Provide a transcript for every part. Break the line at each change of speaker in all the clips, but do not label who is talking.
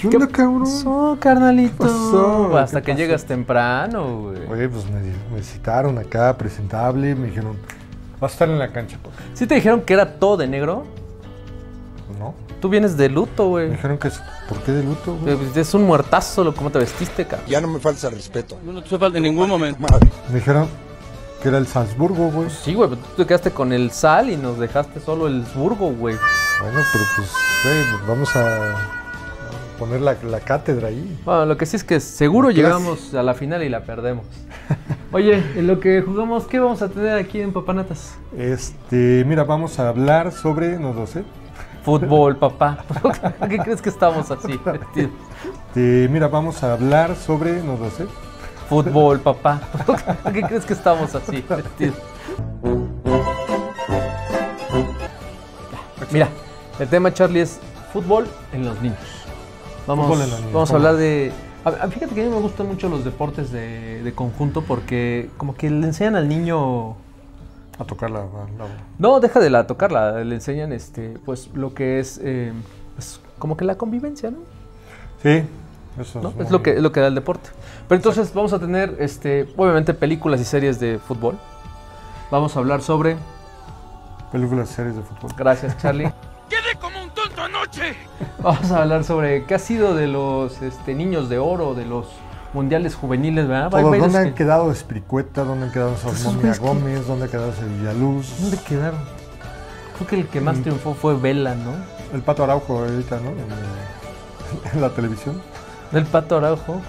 ¿Qué onda, cabrón?
pasó, carnalito?
pasó?
Hasta
¿Qué
que
pasó?
llegas temprano, güey.
Oye, pues me, me citaron acá, presentable, me dijeron, vas a estar en la cancha, pues.
¿Sí te dijeron que era todo de negro?
¿No?
Tú vienes de luto,
Me
güey.
dijeron que, es- ¿por qué de luto, güey?
Pues, Es un muertazo lo cómo te vestiste, cabrón.
Ya no me falta el respeto.
Yo no te falta en ningún momento.
Me dijeron que era el Salzburgo, güey.
Sí, güey, pero tú te quedaste con el sal y nos dejaste solo el burgo, güey.
Bueno, pero pues, güey, pues vamos a poner la, la cátedra ahí.
Bueno, lo que sí es que seguro llegamos a la final y la perdemos. Oye, en lo que jugamos, ¿qué vamos a tener aquí en Papanatas?
Este, mira, vamos a hablar sobre, no lo sé.
Fútbol, papá. ¿Por qué crees que estamos así?
Este, mira, vamos a hablar sobre, no lo sé.
Fútbol, papá. ¿Por qué crees que estamos así? Mira, el tema, Charlie, es fútbol en los niños. Vamos, vamos a hablar de... a- Fíjate que a mí me gustan mucho los deportes de, de conjunto porque como que le enseñan al niño...
A tocar la, la-
No, deja de la tocarla, le enseñan este, pues lo que es eh, pues, como que la convivencia, ¿no?
Sí, eso
¿no?
es,
Es lo que, es lo que da el deporte. Pero entonces vamos a tener, este, obviamente, películas y series de fútbol. Vamos a hablar sobre.
Películas, series de fútbol.
Gracias, Charlie. Vamos a hablar sobre qué ha sido de los este, niños de oro, de los mundiales juveniles, ¿verdad?
Todos, ¿Dónde han
que-
quedado Espiricueta? ¿Dónde han quedado
que-
Gómez? ¿Dónde ha quedado Sevillaluz?
¿Dónde quedaron? Creo que el que más triunfó fue Vela, ¿no?
El Pato Araujo ahorita, ¿no? En, eh, en la televisión.
Del Pato Araujo.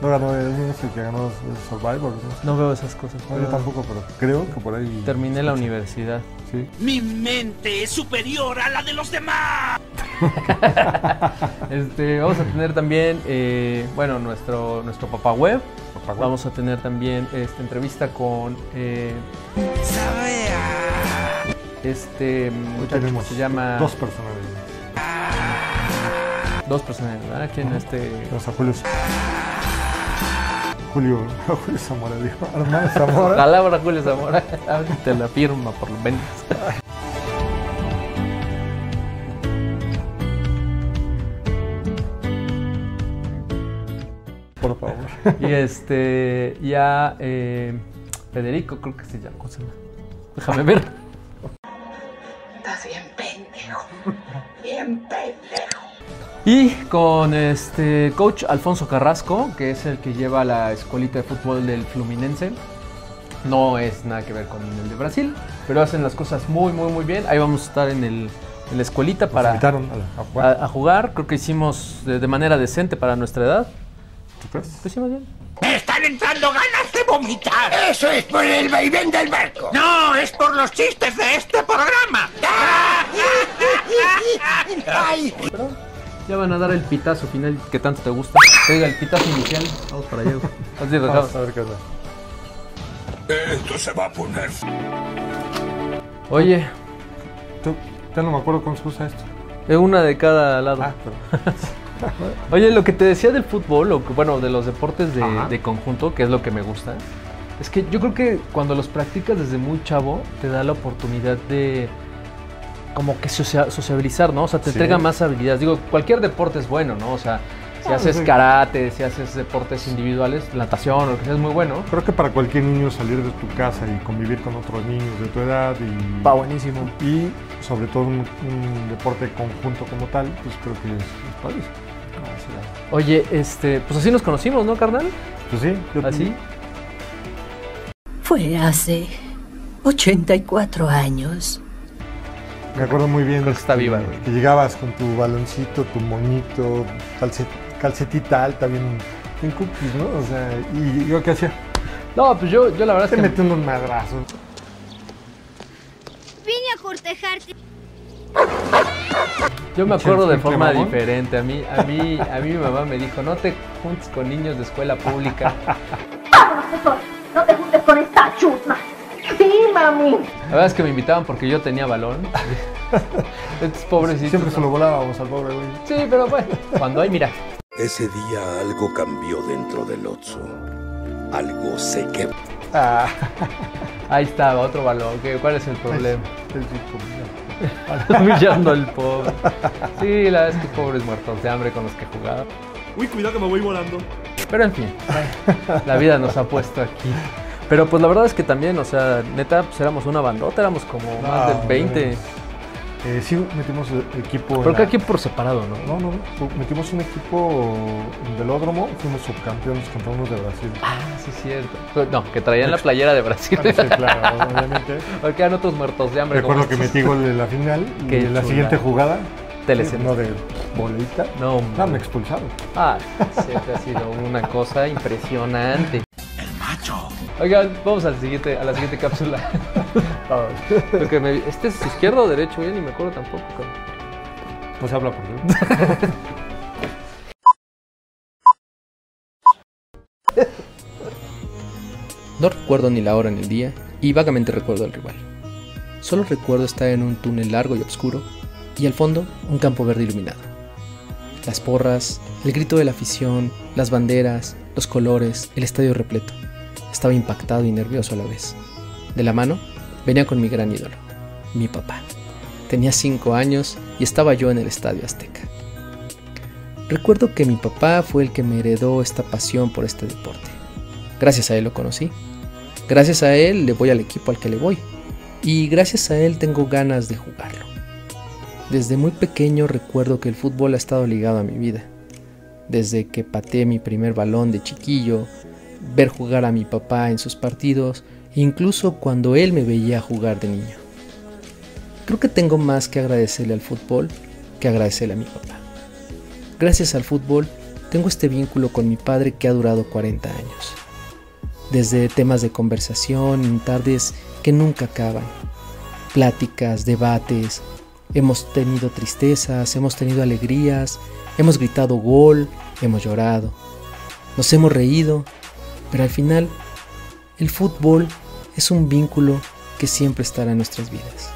No ganó, él es el que ganó el Survivor, ¿no?
No veo esas cosas.
No, yo tampoco, pero creo que por ahí...
Terminé la universidad.
Sí.
Mi mente es superior a la de los demás.
Este, vamos a tener también, eh, bueno, nuestro, nuestro papá web.
Papá.
Vamos a tener también esta entrevista con eh, este muchacho que se llama
dos personajes.
dos personas, ¿verdad? ¿Quién este?
Tenemos a Julio... Julio, Julio Zamora, dijo. Armando Zamora.
Palabra Julio Zamora, te la firma por lo menos.
Por favor.
Y este, ya eh, Federico, creo que se llama. ¿cómo se llama? Déjame ver.
Estás bien pendejo. Bien pendejo.
Y con este coach Alfonso Carrasco, que es el que lleva la escuelita de fútbol del Fluminense. No es nada que ver con el de Brasil, pero hacen las cosas muy, muy, muy bien. Ahí vamos a estar en, el, en la escuelita
Nos
para
invitaron a, a jugar.
a, a jugar. Creo que hicimos de, de manera decente para nuestra edad.
¿Tú crees?
Lo hicimos bien.
¡Me están entrando ganas de vomitar!
Eso es por el vaivén del barco.
¡No! ¡Es por los chistes de este programa!
Ay,
Pero ya van a dar el pitazo final que tanto te gusta. Oiga, el pitazo inicial. Vamos para allá.
Vamos a ver qué onda.
esto se va a poner.
Oye,
Tú- Ya no me acuerdo cómo se usa esto.
de una de cada lado.
Ah, pero...
Oye, lo que te decía del fútbol, o que- bueno, de los deportes de conjunto, que es lo que me gusta, es que yo creo que cuando los practicas desde muy chavo, te da la oportunidad de como que socia- sociabilizar, ¿no? O sea, te
Sí.
entrega más habilidades. Digo, cualquier deporte es bueno, ¿no? O sea, si
Ah,
haces karate, si haces deportes individuales, natación o lo que sea, es muy bueno.
Creo que para cualquier niño salir de tu casa y convivir con otros niños de tu edad y,
Va buenísimo.
y sobre todo un, un deporte conjunto como tal, pues creo que es, es padrísimo.
Oye, este, pues así nos conocimos, ¿no, carnal?
Pues sí, yo
Así.
Fue hace 84 años.
Me acuerdo muy bien
Creo que está
que-
viva, güey.
que llegabas con tu baloncito, tu moñito, calcet- calcetita alta, bien, bien cookies, ¿no? O sea, y yo qué hacía,
No, pues yo, yo la verdad
te
es que...
metí unos madrazos.
Vine a cortejarte.
Yo me acuerdo de forma
mamón.
diferente. A mí, a mí, a mí mi mamá me dijo, no te juntes con niños de escuela pública.
No te juntes con esta chusma. Sí, mami.
La verdad es que me invitaban porque yo tenía balón. Estos pobrecitos.
Siempre se lo volábamos al pobre güey.
Sí, pero bueno, cuando hay, mira.
Ese día algo cambió dentro del Otso. Algo se quebró.
Ah,
Ahí estaba, otro balón. ¿Qué- ¿Cuál es el problema?
el chico,
Humillando al pobre. Sí, la verdad es que pobres muertos de hambre con los que jugaba.
Uy, cuidado que me voy volando.
Pero en fin, la vida nos ha puesto aquí. Pero pues la verdad es que también, o sea, neta, pues éramos una bandota, éramos como más
Ah,
de 20.
bueno. Eh, sí, metimos equipo.
Pero
la-
cada quien por separado, ¿no?
No, no, no. Metimos un equipo en velódromo, fuimos subcampeones contra unos de Brasil.
Ah, sí, es cierto. No, que traían la playera de Brasil.
Ah, sí, claro, obviamente.
Porque eran otros muertos de hambre.
Recuerdo que metí gol en la final y
Qué
en la siguiente jugada,
Telecentro.
no de bolita,
No,
ah, me expulsaron.
Ah, sí, ha sido una cosa impresionante. Oigan, vamos al siguiente, a la siguiente cápsula. Porque me, ¿Este es izquierdo o derecho? Ya ni me acuerdo tampoco. cabrón.
Pues habla por mí.
No recuerdo ni la hora ni el día y vagamente recuerdo al rival. Solo recuerdo estar en un túnel largo y oscuro y al fondo un campo verde iluminado. Las porras, el grito de la afición, las banderas, los colores, el estadio repleto. Estaba impactado y nervioso a la vez. De la mano venía con mi gran ídolo, mi papá. Tenía cinco años y estaba yo en el estadio Azteca. Recuerdo que mi papá fue el que me heredó esta pasión por este deporte. Gracias a él lo conocí. Gracias a él le voy al equipo al que le voy. Y gracias a él tengo ganas de jugarlo. Desde muy pequeño recuerdo que el fútbol ha estado ligado a mi vida. Desde que pateé mi primer balón de chiquillo, ver jugar a mi papá en sus partidos, incluso cuando él me veía jugar de niño. Creo que tengo más que agradecerle al fútbol que agradecerle a mi papá. Gracias al fútbol tengo este vínculo con mi padre que ha durado 40 años desde temas de conversación en tardes que nunca acaban, pláticas, debates, hemos tenido tristezas, hemos tenido alegrías, hemos gritado gol, hemos llorado, nos hemos reído, pero al final el fútbol es un vínculo que siempre estará en nuestras vidas.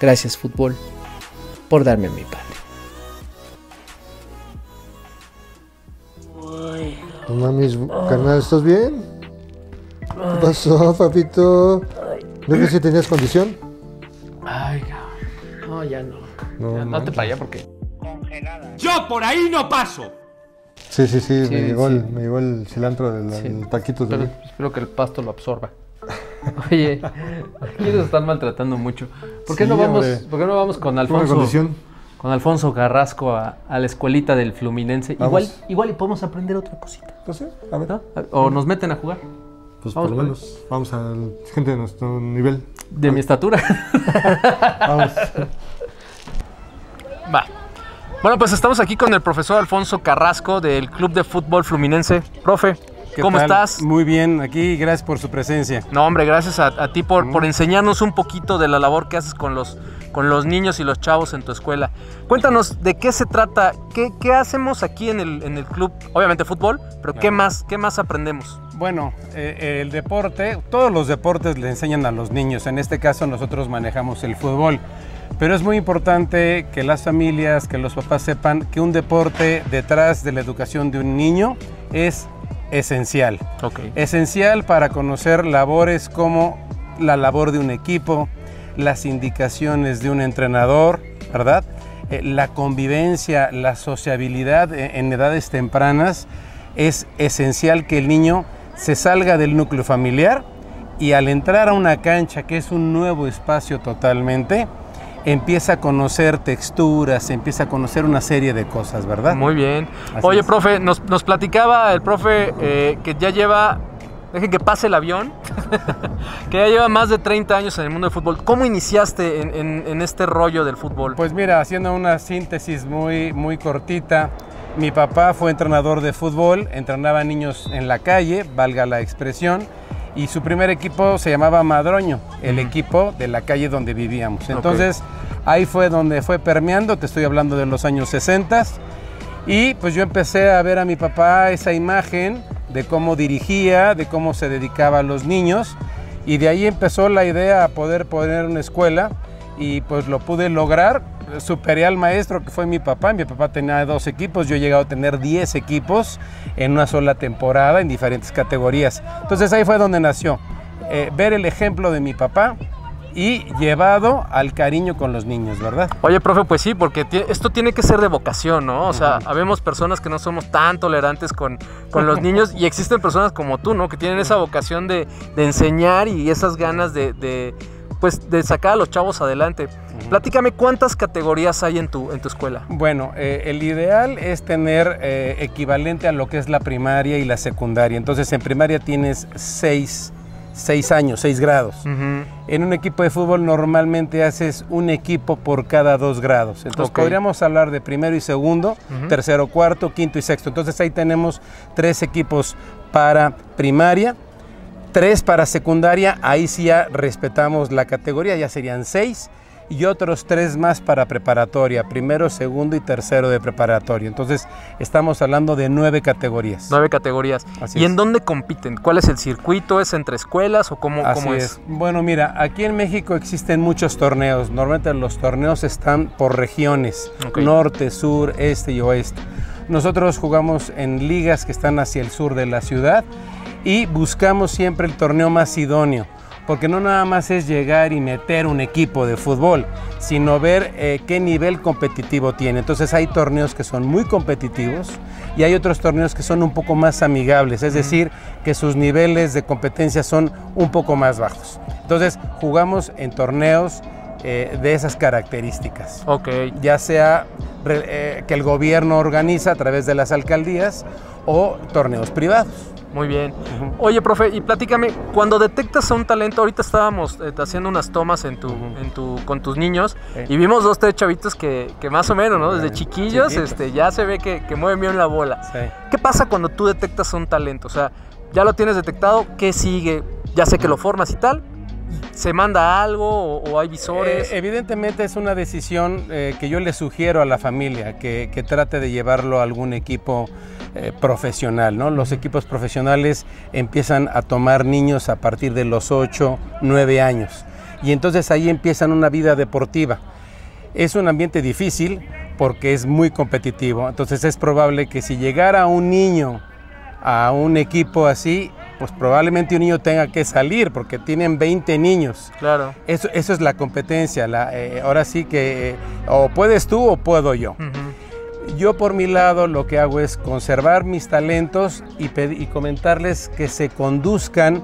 Gracias fútbol por darme a mi padre.
No mames, carnal, ¿estás bien? ¿Qué pasó, papito? ¿No que si tenías condición?
Ay, cabrón. No, ya no.
No,
Ya, no te para allá porque.
Yo por ahí no paso.
Sí, sí, sí,
Sí,
me, llegó
sí.
El, me llegó el cilantro del
Sí.
el taquito de
Espero, espero que el pasto lo absorba. Oye, aquí nos están maltratando mucho. ¿Por qué no vamos,
hombre.
¿por qué no vamos con Alfonso? Con Alfonso Carrasco a, a la escuelita del Fluminense.
Vamos.
Igual, igual y podemos aprender otra cosita.
Entonces, a ver.
¿no? O nos meten a jugar.
Pues
Vamos
por lo menos vamos a gente de nuestro nivel.
De mi estatura.
Vamos.
Va. Bueno, pues estamos aquí con el profesor Alfonso Carrasco del Club de Fútbol Fluminense. Profe,
¿Qué
¿cómo
tal?
estás?
Muy bien, aquí gracias por su presencia.
No, hombre, gracias a, a ti por, por enseñarnos un poquito de la labor que haces con los, con los niños y los chavos en tu escuela. Cuéntanos de qué se trata, qué, qué hacemos aquí en el, en el club, obviamente fútbol, pero qué más, qué más aprendemos.
Bueno, eh, el deporte, todos los deportes le enseñan a los niños, en este caso nosotros manejamos el fútbol, pero es muy importante que las familias, que los papás sepan que un deporte detrás de la educación de un niño es esencial.
Ok.
Esencial para conocer labores como la labor de un equipo, las indicaciones de un entrenador, ¿verdad? Eh, la convivencia, la sociabilidad eh, en edades tempranas, es esencial que el niño se salga del núcleo familiar y al entrar a una cancha que es un nuevo espacio totalmente, empieza a conocer texturas, empieza a conocer una serie de cosas, ¿verdad?
Muy bien.
Así
Oye,
es.
profe, nos, nos platicaba el profe eh, que ya lleva, dejen que pase el avión, que ya lleva más de 30 años en el mundo del fútbol. ¿Cómo iniciaste en, en- en este rollo del fútbol?
Pues mira, haciendo una síntesis muy, muy cortita, mi papá fue entrenador de fútbol, entrenaba niños en la calle, valga la expresión, y su primer equipo se llamaba Madroño, el equipo de la calle donde vivíamos. Entonces ahí fue donde fue permeando, te estoy hablando de los años 60, y pues yo empecé a ver a mi papá esa imagen de cómo dirigía, de cómo se dedicaba a los niños, y de ahí empezó la idea a poder poner una escuela, y pues lo pude lograr superé al maestro que fue mi papá. Mi papá tenía dos equipos, yo he llegado a tener 10 equipos en una sola temporada en diferentes categorías. Entonces ahí fue donde nació. Eh, ver el ejemplo de mi papá y llevado al cariño con los niños, ¿verdad?
Oye, profe, pues sí, porque esto tiene que ser de vocación, ¿no? O sea, habemos personas que no somos tan tolerantes con, con los niños y existen personas como tú, ¿no? Que tienen esa vocación de, de enseñar y esas ganas de, de, pues, de sacar a los chavos adelante. Platícame, ¿cuántas categorías hay en tu, en tu escuela?
Bueno, eh, el ideal es tener eh, equivalente a lo que es la primaria y la secundaria. Entonces, en primaria tienes seis, seis años, seis grados. En un equipo de fútbol normalmente haces un equipo por cada dos grados. Entonces podríamos hablar de primero y segundo, tercero, cuarto, quinto y sexto. Entonces ahí tenemos tres equipos para primaria, tres para secundaria. Ahí sí ya respetamos la categoría, ya serían seis. Y otros tres más para preparatoria, primero, segundo y tercero de preparatoria. Entonces estamos hablando de nueve categorías.
Nueve categorías.
Así
¿Y
es.
en dónde compiten? ¿Cuál es el circuito? ¿Es entre escuelas o cómo,
Así
cómo
es.
es?
Bueno, mira, aquí en México existen muchos torneos. Normalmente los torneos están por regiones, norte, sur, este y oeste. Nosotros jugamos en ligas que están hacia el sur de la ciudad y buscamos siempre el torneo más idóneo. Porque no nada más es llegar y meter un equipo de fútbol, sino ver eh, qué nivel competitivo tiene. Entonces hay torneos que son muy competitivos y hay otros torneos que son un poco más amigables, es decir, que sus niveles de competencia son un poco más bajos. Entonces jugamos en torneos eh, de esas características.
Ok.
Ya sea eh, que el gobierno organiza a través de las alcaldías o torneos privados.
Muy bien. Oye, profe, y platícame, cuando detectas a un talento, ahorita estábamos eh, haciendo unas tomas en tu, en tu, con tus niños y vimos dos, tres chavitos que, que más o menos, ¿no? Desde chiquillos
chiquitos.
este, ya se ve que, que mueven bien la bola.
Sí.
¿Qué pasa cuando tú detectas a un talento? O sea, ya lo tienes detectado, ¿qué sigue? Ya sé que lo formas y tal. ¿Se manda algo o, hay visores?
Eh, evidentemente es una decisión eh, que yo le sugiero a la familia, que, que trate de llevarlo a algún equipo eh, profesional. ¿no? Los equipos profesionales empiezan a tomar niños a partir de los 8, 9 años. Y entonces ahí empiezan una vida deportiva. Es un ambiente difícil porque es muy competitivo. Entonces es probable que si llegara un niño a un equipo así, pues probablemente un niño tenga que salir porque tienen 20 niños.
Claro.
Eso, eso es la competencia. la, eh, ahora sí que eh, o puedes tú o puedo yo. Yo por mi lado lo que hago es conservar mis talentos y, comentarles que se conduzcan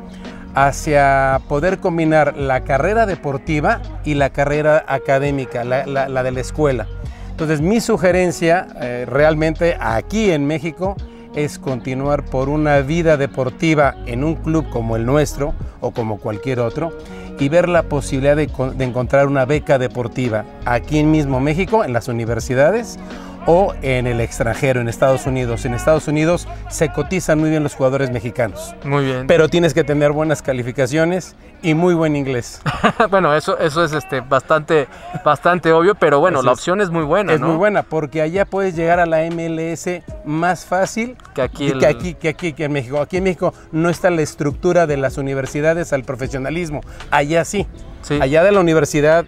hacia poder combinar la carrera deportiva y la carrera académica, la, la- la de la escuela. Entonces mi sugerencia eh, realmente aquí en México es continuar por una vida deportiva en un club como el nuestro o como cualquier otro y ver la posibilidad de, de encontrar una beca deportiva aquí en mismo México, en las universidades o en el extranjero, en Estados Unidos. En Estados Unidos se cotizan muy bien los jugadores mexicanos,
Muy bien.
pero tienes que tener buenas calificaciones y muy buen inglés.
bueno, eso, eso es este, bastante, bastante obvio, pero bueno, la
es.
opción es muy buena,
Es
¿no?
muy buena porque allá puedes llegar a la MLS más fácil
Que aquí el-
que aquí, que aquí que en México. Aquí en México no está la estructura de las universidades al profesionalismo. Allá sí.
Sí.
Allá de la universidad,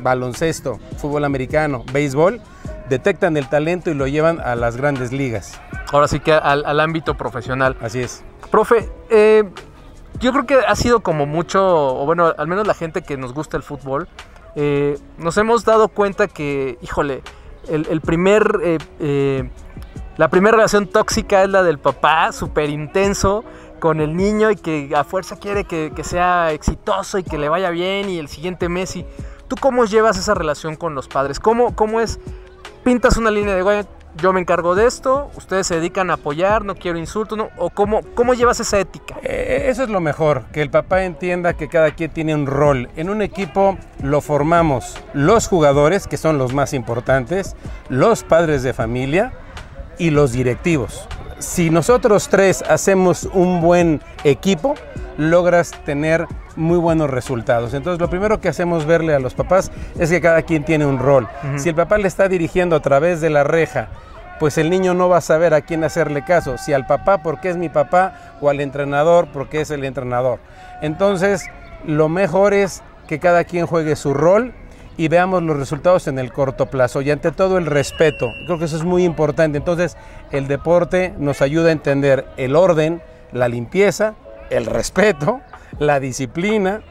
baloncesto, fútbol americano, béisbol, detectan el talento y lo llevan a las grandes ligas.
Ahora sí que al, al ámbito profesional.
Así es.
Profe, eh, yo creo que ha sido como mucho, o bueno, al menos la gente que nos gusta el fútbol, eh, nos hemos dado cuenta que, híjole, el, el primer, eh, eh, la primera relación tóxica es la del papá, súper intenso con el niño y que a fuerza quiere que, que sea exitoso y que le vaya bien y el siguiente Messi. ¿Tú cómo llevas esa relación con los padres? ¿Cómo, cómo es? Pintas una línea de, "Güey, yo me encargo de esto, ustedes se dedican a apoyar, no quiero insultos, ¿no? ¿O cómo, cómo llevas esa ética?
Eh, Eso es lo mejor, que el papá entienda que cada quien tiene un rol. En un equipo lo formamos los jugadores, que son los más importantes, los padres de familia y los directivos. Si nosotros tres hacemos un buen equipo, logras tener muy buenos resultados. Entonces lo primero que hacemos verle a los papás es que cada quien tiene un rol. Si el papá le está dirigiendo a través de la reja, pues el niño no va a saber a quién hacerle caso, si al papá porque es mi papá o al entrenador porque es el entrenador. Entonces, lo mejor es que cada quien juegue su rol y veamos los resultados en el corto plazo y ante todo el respeto. Creo que eso es muy importante. Entonces, el deporte nos ayuda a entender el orden, la limpieza, el respeto, la disciplina,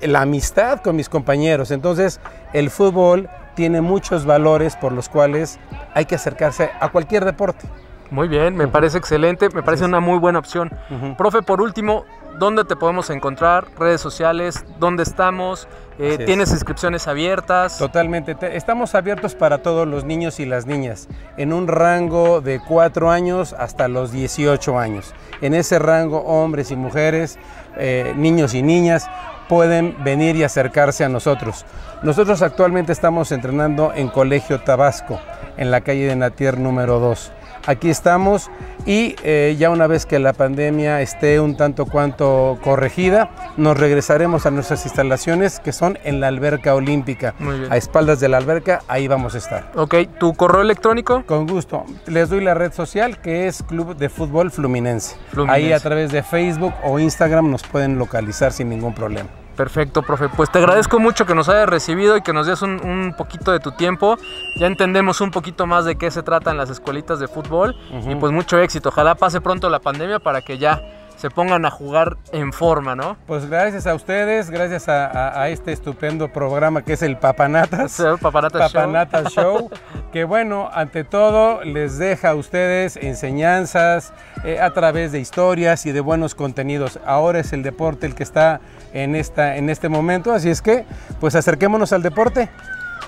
la amistad con mis compañeros. Entonces, el fútbol tiene muchos valores por los cuales hay que acercarse a cualquier deporte.
Muy bien, me parece excelente, me parece una muy buena opción. Profe, por último, ¿dónde te podemos encontrar? Redes sociales, ¿dónde estamos? Eh,
es.
¿Tienes inscripciones abiertas?
Totalmente. Te- Estamos abiertos para todos los niños y las niñas, en un rango de 4 años hasta los 18 años. En ese rango, hombres y mujeres, eh, niños y niñas, pueden venir y acercarse a nosotros. Nosotros actualmente estamos entrenando en Colegio Tabasco, en la calle de Natier número 2. Aquí estamos y eh, ya una vez que la pandemia esté un tanto cuanto corregida, nos regresaremos a nuestras instalaciones que son en la alberca olímpica.
Muy bien.
A espaldas de la alberca, ahí vamos a estar.
Ok, ¿tu correo electrónico?
Con gusto. Les doy la red social que es Club de Fútbol Fluminense.
Fluminense.
Ahí a través de Facebook o Instagram nos pueden localizar sin ningún problema.
Perfecto, profe. Pues te agradezco mucho que nos hayas recibido y que nos des un, un poquito de tu tiempo. Ya entendemos un poquito más de qué se tratan las escuelitas de fútbol y pues mucho éxito. Ojalá pase pronto la pandemia para que ya se pongan a jugar en forma, ¿no?
Pues gracias a ustedes, gracias a, a- a este estupendo programa que es el Papanatas.
Señor Papanatas Show.
Papanatas Show, que bueno, ante todo les deja a ustedes enseñanzas eh, a través de historias y de buenos contenidos. Ahora es el deporte el que está en, esta, en este momento, así es que pues acerquémonos al deporte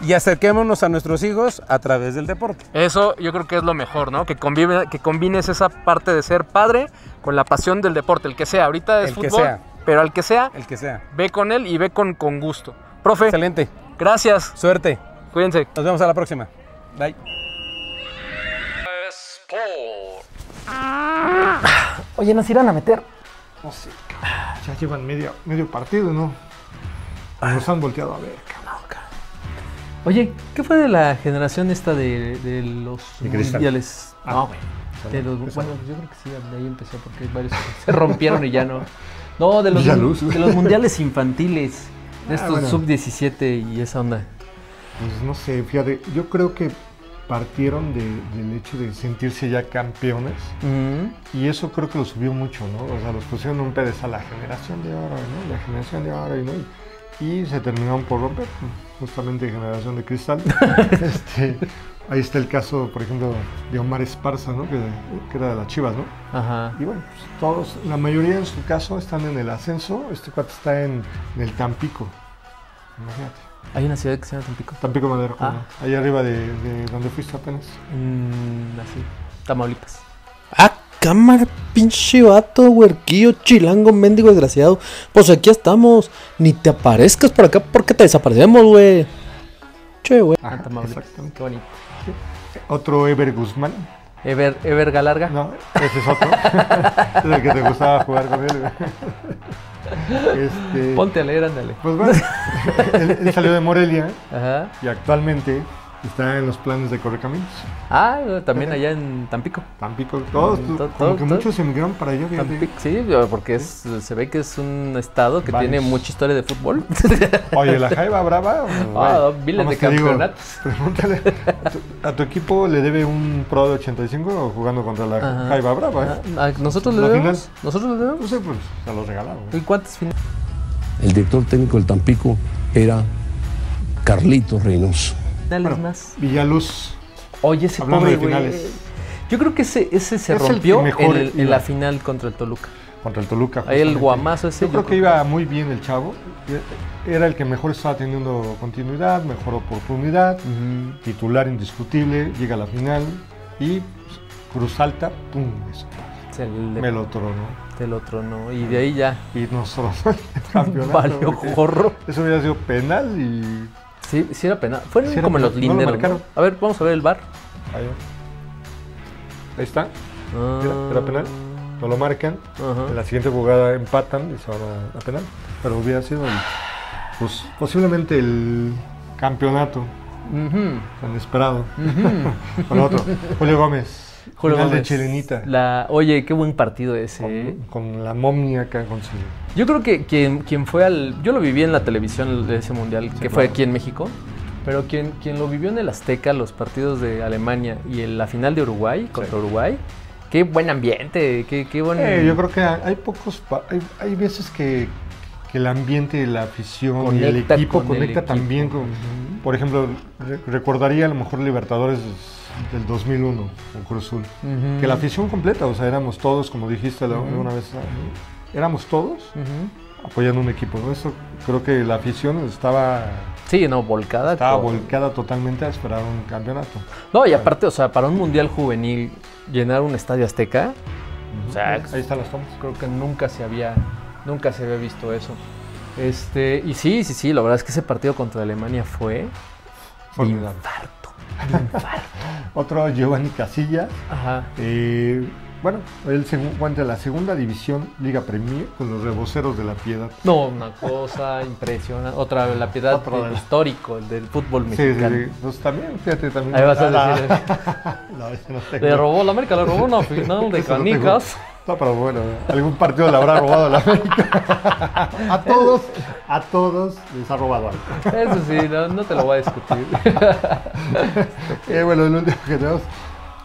y acerquémonos a nuestros hijos a través del deporte.
Eso yo creo que es lo mejor, ¿no? Que, convive, que combines esa parte de ser padre con la pasión del deporte, el que sea. Ahorita es
El que
fútbol,
sea.
pero al que sea,
El que sea.
ve con él y ve con, con gusto. Profe,
Excelente.
gracias.
Suerte.
Cuídense.
Nos vemos a la próxima. Bye.
Oye, ¿nos irán a meter?
No sé, cabrón. ya llevan medio, medio partido, ¿no? Nos han volteado a ver, cabrón.
Oye, ¿qué fue de la generación esta de, de los
De
mundiales?
Ah,
no, güey. De los- bueno, yo creo que sí, de ahí empezó porque varios se rompieron y ya no. No, de los, de los mundiales infantiles, de
Ah,
estos
bueno.
sub-17 y esa onda.
Pues no sé, fíjate, yo creo que partieron de- del hecho de sentirse ya campeones y eso creo que lo subió mucho, ¿no? O sea, los pusieron un pedestal la generación de oro, ¿no? La generación de oro, ¿no? Y, y se terminaron por romper, justamente generación de cristal. Este, ahí está el caso, por ejemplo, de Omar Esparza, ¿no? Que, que era de las Chivas, ¿no?
Ajá.
Y bueno, pues, todos, la mayoría en su caso están en el ascenso, este cuate está en, en el Tampico, imagínate.
Hay una ciudad que se llama Tampico.
Tampico Madero, ¿cómo
Ah.
ahí arriba de, de donde fuiste apenas.
Mm, así. Tamaulipas.
Ah, cámara, pinche vato, huerquillo, chilango, mendigo desgraciado. Pues aquí estamos. Ni te aparezcas por acá porque te desaparecemos, güey. Che, güey.
Ah,
Ajá,
Tamaulipas.
exactamente.
Qué bonito.
Otro Ever Guzmán.
Ever, Ever Galarga.
No, ese es otro. es el que te gustaba jugar con él. Este,
Ponte a leer, ándale.
pues bueno, él, él salió de Morelia
Ajá.
y actualmente está en los planes de Correcaminos.
Ah, también allá en Tampico.
Tampico, todos,
Mm,
tú-
to-
como
to-
que
to-
muchos emigraron para allá.
Tampico, sí, porque es, se ve que es un estado que
Varios.
tiene mucha historia de fútbol.
Oye, la Jaiba Brava.
Ah, miles
¿cómo
de
digo?
campeonatos.
Pregúntale. ¿A tu, a tu equipo le debe un pro de 85 jugando contra la
Ajá.
Jaiba Brava? ¿eh?
Ah, ah, ¿Nosotros le debemos? ¿Nosotros le
No
debemos?
sé, pues se los regalaron.
¿Y cuántas finales?
El director técnico del Tampico era Carlito Reynoso.
Más?
Villaluz.
Oye, ese
Hablando
pobre
de
güey.
finales.
Yo creo que ese, ese se
Es
rompió en, el- en
iba.
la final contra el Toluca.
contra el Toluca.
Ahí el guamazo ese.
Yo creo que iba muy bien el chavo. Era el que mejor estaba teniendo continuidad, mejor oportunidad, titular indiscutible, llega a la final y pues, cruz alta, pum, eso, me lo tronó.
del otro no. Y de ahí ya
Y nosotros el campeonato.
valió gorro.
Eso hubiera sido penal y.
Sí, sí era penal. Fueron
Sí
como
penal,
los
no lo
linderos. A ver, vamos a ver el bar.
Ahí, ahí está, mira, era penal. No lo marcan. En la siguiente jugada empatan y se van a, a penal. Pero hubiera sido el- pues, posiblemente el campeonato tan esperado. Con otro, Julio Gómez.
Julio
final
Gómez.
de Chilenita.
La, oye, qué buen partido ese. ¿eh?
Con, con la momia que ha conseguido.
Yo creo que quien, quien fue al. Yo lo viví en la televisión de ese mundial, que fue
claro.
aquí en México. Pero quien, quien lo vivió en el Azteca, los partidos de Alemania y en la final de Uruguay contra Uruguay, qué buen ambiente, qué, qué buen...
Eh, yo creo que hay pocos, hay, hay veces que, que el ambiente, la afición y el
Conecta
equipo
con el
conecta
equipo.
también con, por ejemplo, re- recordaría a lo mejor Libertadores del 2001 con Cruz Azul, que la afición completa, o sea, éramos todos, como dijiste la- alguna vez, éramos todos apoyando un equipo, ¿no? Eso creo que la afición estaba,
Sí, no, volcada.
estaba
con-
volcada totalmente a esperar un campeonato.
No, y aparte, o sea, para un mundial juvenil, llenar un estadio azteca, o sea,
Ahí están las tomas.
creo que nunca se había, nunca se había visto eso. Este, y sí, sí, sí, la verdad es que ese partido contra Alemania fue
Formidable.
infarto.
Otro Giovanni Casillas.
Ajá.
Eh, bueno, él se encuentra en la segunda división Liga Premier con los reboceros de la Piedad.
No, una cosa impresionante. Otra, la piedad
Otra
histórico, el del fútbol
Sí, sí,
mexicano.
sí. Pues también, fíjate, también.
Ahí vas a
Ah,
decir
no, no.
Le robó la América, le robó una final de canicas.
No, pero bueno, algún partido le habrá robado a la América. A todos, a todos les ha robado algo.
Eso sí, no, no te lo voy a discutir.
Eh, bueno, el último que tenemos,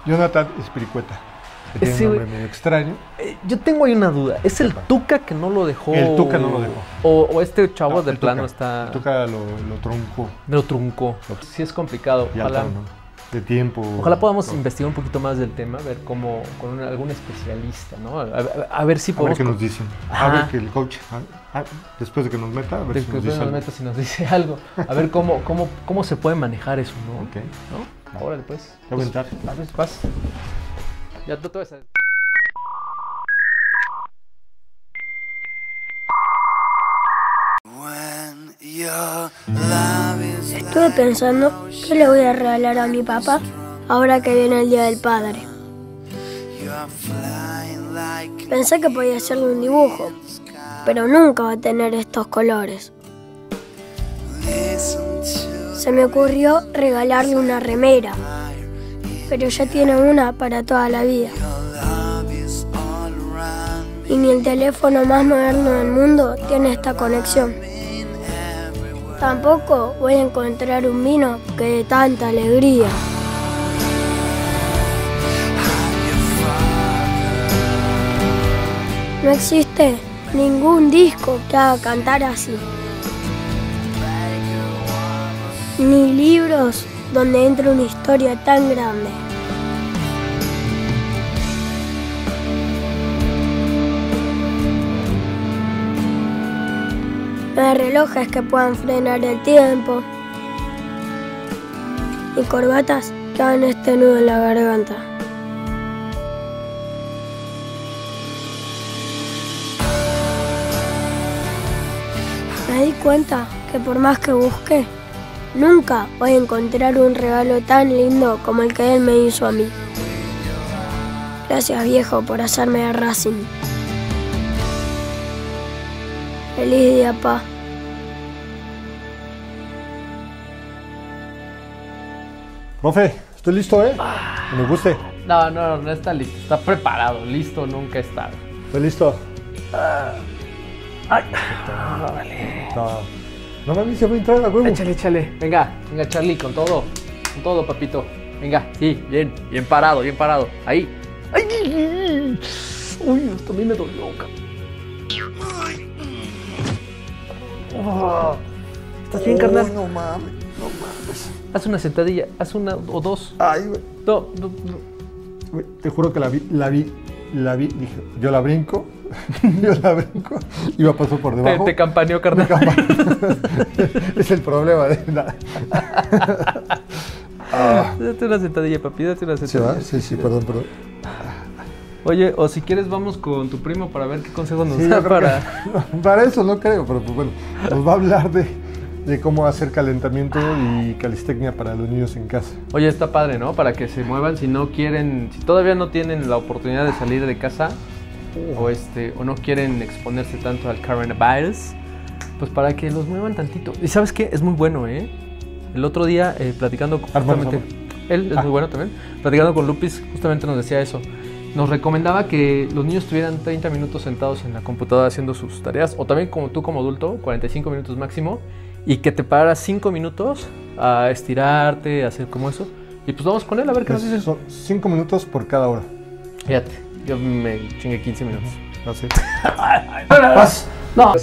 Jonathan Espiricueta. Que tiene un nombre medio extraño.
Eh, Yo tengo ahí una duda. ¿Es el Tuca que no lo dejó?
El Tuca no lo dejó.
O, o este chavo
No,
de plano
Tuca.
está.
El Tuca lo, lo truncó.
Lo truncó. Sí es complicado.
Y
Ojalá,
alto, ¿no? De tiempo.
ojalá podamos
No.
investigar un poquito más del tema, ver cómo, con un- algún especialista, ¿no? A, a- a ver si
A ver
podemos...
qué nos dicen.
Ajá.
A ver que el coach, después de que nos meta, a ver si
Después
nos
de
dice
nos
algo.
meta si nos dice algo. A ver cómo, cómo, cómo se puede manejar eso, ¿no?
Ok.
¿No? Órale, pues.
Te voy a
ver, vas. Ya tú te
Estuve pensando qué le voy a regalar a mi papá ahora que viene el Día del Padre. Pensé que podía hacerle un dibujo, pero nunca va a tener estos colores. Se me ocurrió regalarle una remera, pero ya tiene una para toda la vida. Y ni el teléfono más moderno del mundo tiene esta conexión. Tampoco voy a encontrar un vino que dé tanta alegría. No existe ningún disco que haga cantar así. Ni libros donde entre una historia tan grande. No hay relojes que puedan frenar el tiempo. Ni corbatas que hagan este nudo en la garganta. Me di cuenta que por más que busque, nunca voy a encontrar un regalo tan lindo como el que él me hizo a mí. Gracias viejo por hacerme de Racing. Feliz día, pa.
Profe, estoy listo, ¿eh? Que me guste.
No, no, no está listo. Está preparado. Listo nunca está.
Estoy listo.
Ay.
No, no mames, se va a entrar a huevo.
Échale, échale. Venga, venga, Charlie, con todo. Con todo, papito. Venga, sí, bien, bien parado, bien parado. Ahí. ¡Ay! Uy, esto a mí me dolió, cabrón. Oh. ¿Estás bien, carnal?
No mames, no mames.
Haz una sentadilla, haz una o dos.
Ay, güey.
No, no, no.
Te juro que la vi, la vi, la vi, dije, yo la brinco, yo la brinco, y me pasó por
Te,
debajo.
te campaneó, carnal.
es el problema de nada.
Date una sentadilla, papi, date una
¿Se
sentadilla.
va? Sí, sí, perdón, perdón.
Oye, o si quieres vamos con tu primo para ver qué consejo nos
Sí,
da para...
que- para eso no creo, pero pues bueno, nos va a hablar de, de cómo hacer calentamiento y calistecnia para los niños en casa.
Oye, está padre, ¿no? Para que se muevan si no quieren, si todavía no tienen la oportunidad de salir de casa o este o no quieren exponerse tanto al coronavirus, pues para que los muevan tantito. Y sabes qué, es muy bueno, ¿eh? El otro día eh, platicando con-
Armando
justamente, él es muy bueno también, platicando con Lupis justamente nos decía eso. Nos recomendaba que los niños estuvieran 30 minutos sentados en la computadora haciendo sus tareas, o también como tú como adulto, 45 minutos máximo, y que te pararas 5 minutos a estirarte, a hacer como eso. Y pues vamos con él a ver qué nos dice.
Son 5 minutos por cada hora.
Fíjate, yo me chingué 15 minutos.
Así.
Vas. No.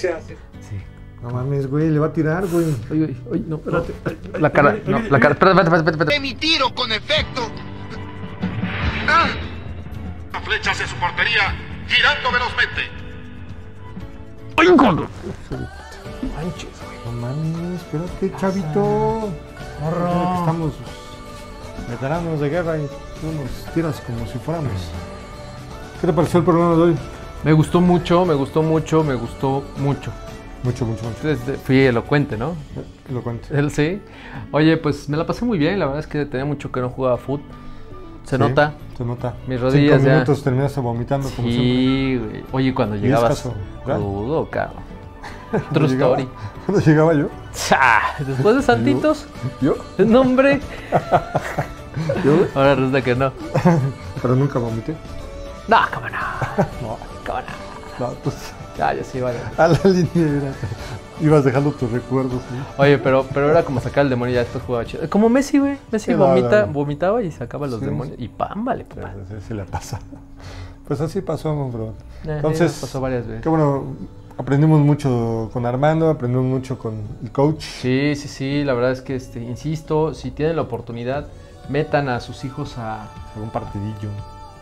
No mames, güey, le va a tirar, güey.
Oye, oye, oye, no, espérate. La cara, no, la cara. Espérate, espérate, espérate, espérate.
mi tiro con efecto. ¡Ah! La flecha hacia su portería, girando velozmente.
Manches, güey.
No mames, espérate, chavito. Que Estamos veteranos de guerra y tú nos tiras como si fuéramos. ¿Qué te pareció el programa de hoy?
Me gustó mucho, me gustó mucho, me gustó mucho.
Mucho, mucho, mucho.
Entonces, fui elocuente, ¿no?
Que lo cuente.
Él sí. Oye, pues me la pasé muy bien. La verdad es que tenía mucho que no jugaba fútbol. Se
Sí,
nota.
Se nota.
Mis rodillas
Cinco
ya.
minutos terminaste vomitando como siempre.
Sí, güey. Oye, cuando llegabas crudo, cabrón. True
llegaba-
story.
Cuando llegaba yo.
Cha, Después de Santitos,
Yo.
no hombre.
Yo.
Ahora resulta que no.
Pero nunca vomité.
No, cómo no.
No.
Cómo no.
No, pues
Ya, ya sí, vale.
a la línea. Ibas dejando tus recuerdos.
Oye, pero, pero era como sacar el demonio y ya después jugaba chido. Como Messi, güey. Messi vomita, vomitaba y sacaba los
Sí,
demonios. Y pam, vale, papá.
Sí, le pasa. Pues así pasó, bro.
Eh,
Entonces,
pasó varias veces.
qué bueno, aprendimos mucho con Armando, aprendimos mucho con el coach.
Sí, sí, sí. La verdad es que, este, insisto, si tienen la oportunidad, metan a sus hijos a,
Algún partidillo.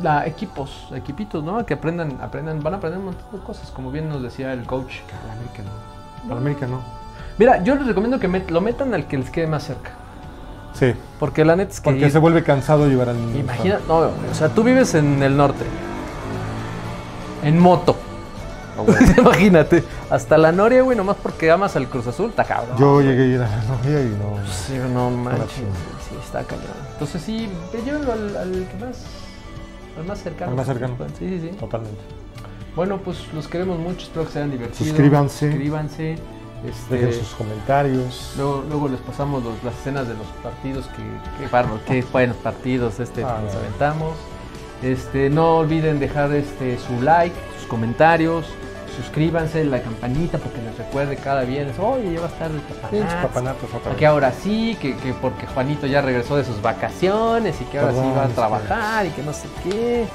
a equipos, equipitos, ¿no? Que aprendan, aprendan, van a aprender un montón de cosas, como bien nos decía el coach.
América no. Para América no.
Mira, yo les recomiendo que met- lo metan al que les quede más cerca.
Sí,
Porque la neta es que.
porque se vuelve cansado llevar al niño.
Imagina, no, o sea, tú vives en el norte. En moto. Imagínate. Hasta la Noria, güey, nomás porque amas al Cruz Azul, está cabrón.
Yo llegué a ir a la novia y no.
Sí, no manches.
chingada.
Sí, está cañón. Entonces sí, ve, llévenlo al, al que más. Al más cercano.
Al más cercano.
Sí, sí, sí.
Totalmente.
Bueno, pues los queremos mucho, espero que se hayan divertido.
Suscríbanse.
Suscríbanse. Este,
Dejen sus comentarios.
Luego, luego les pasamos los- las escenas de los partidos que, que, bárbaro, qué buenos partidos este
Ah,
nos
no.
aventamos. Este, no olviden dejar este su like, sus comentarios, suscríbanse, la campanita porque les recuerde cada viernes, oye, ya va a estar el
Pinches
papanazo".
papanatos otra
Que ahora sí, que, que porque Juanito ya regresó de sus vacaciones y que ahora sí va a
es que-
trabajar y que no sé qué.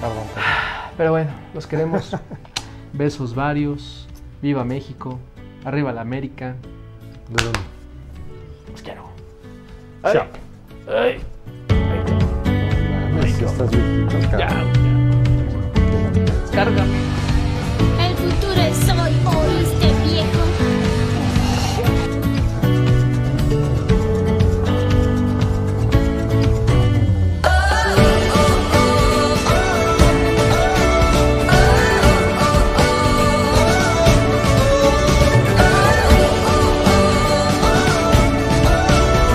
Perdón, perdón.
Pero bueno, los queremos. Besos varios. Viva México. Arriba la América. Los quiero.
Chao.
Ay.
Estás
Ya, ya. Carga.
El futuro es hoy.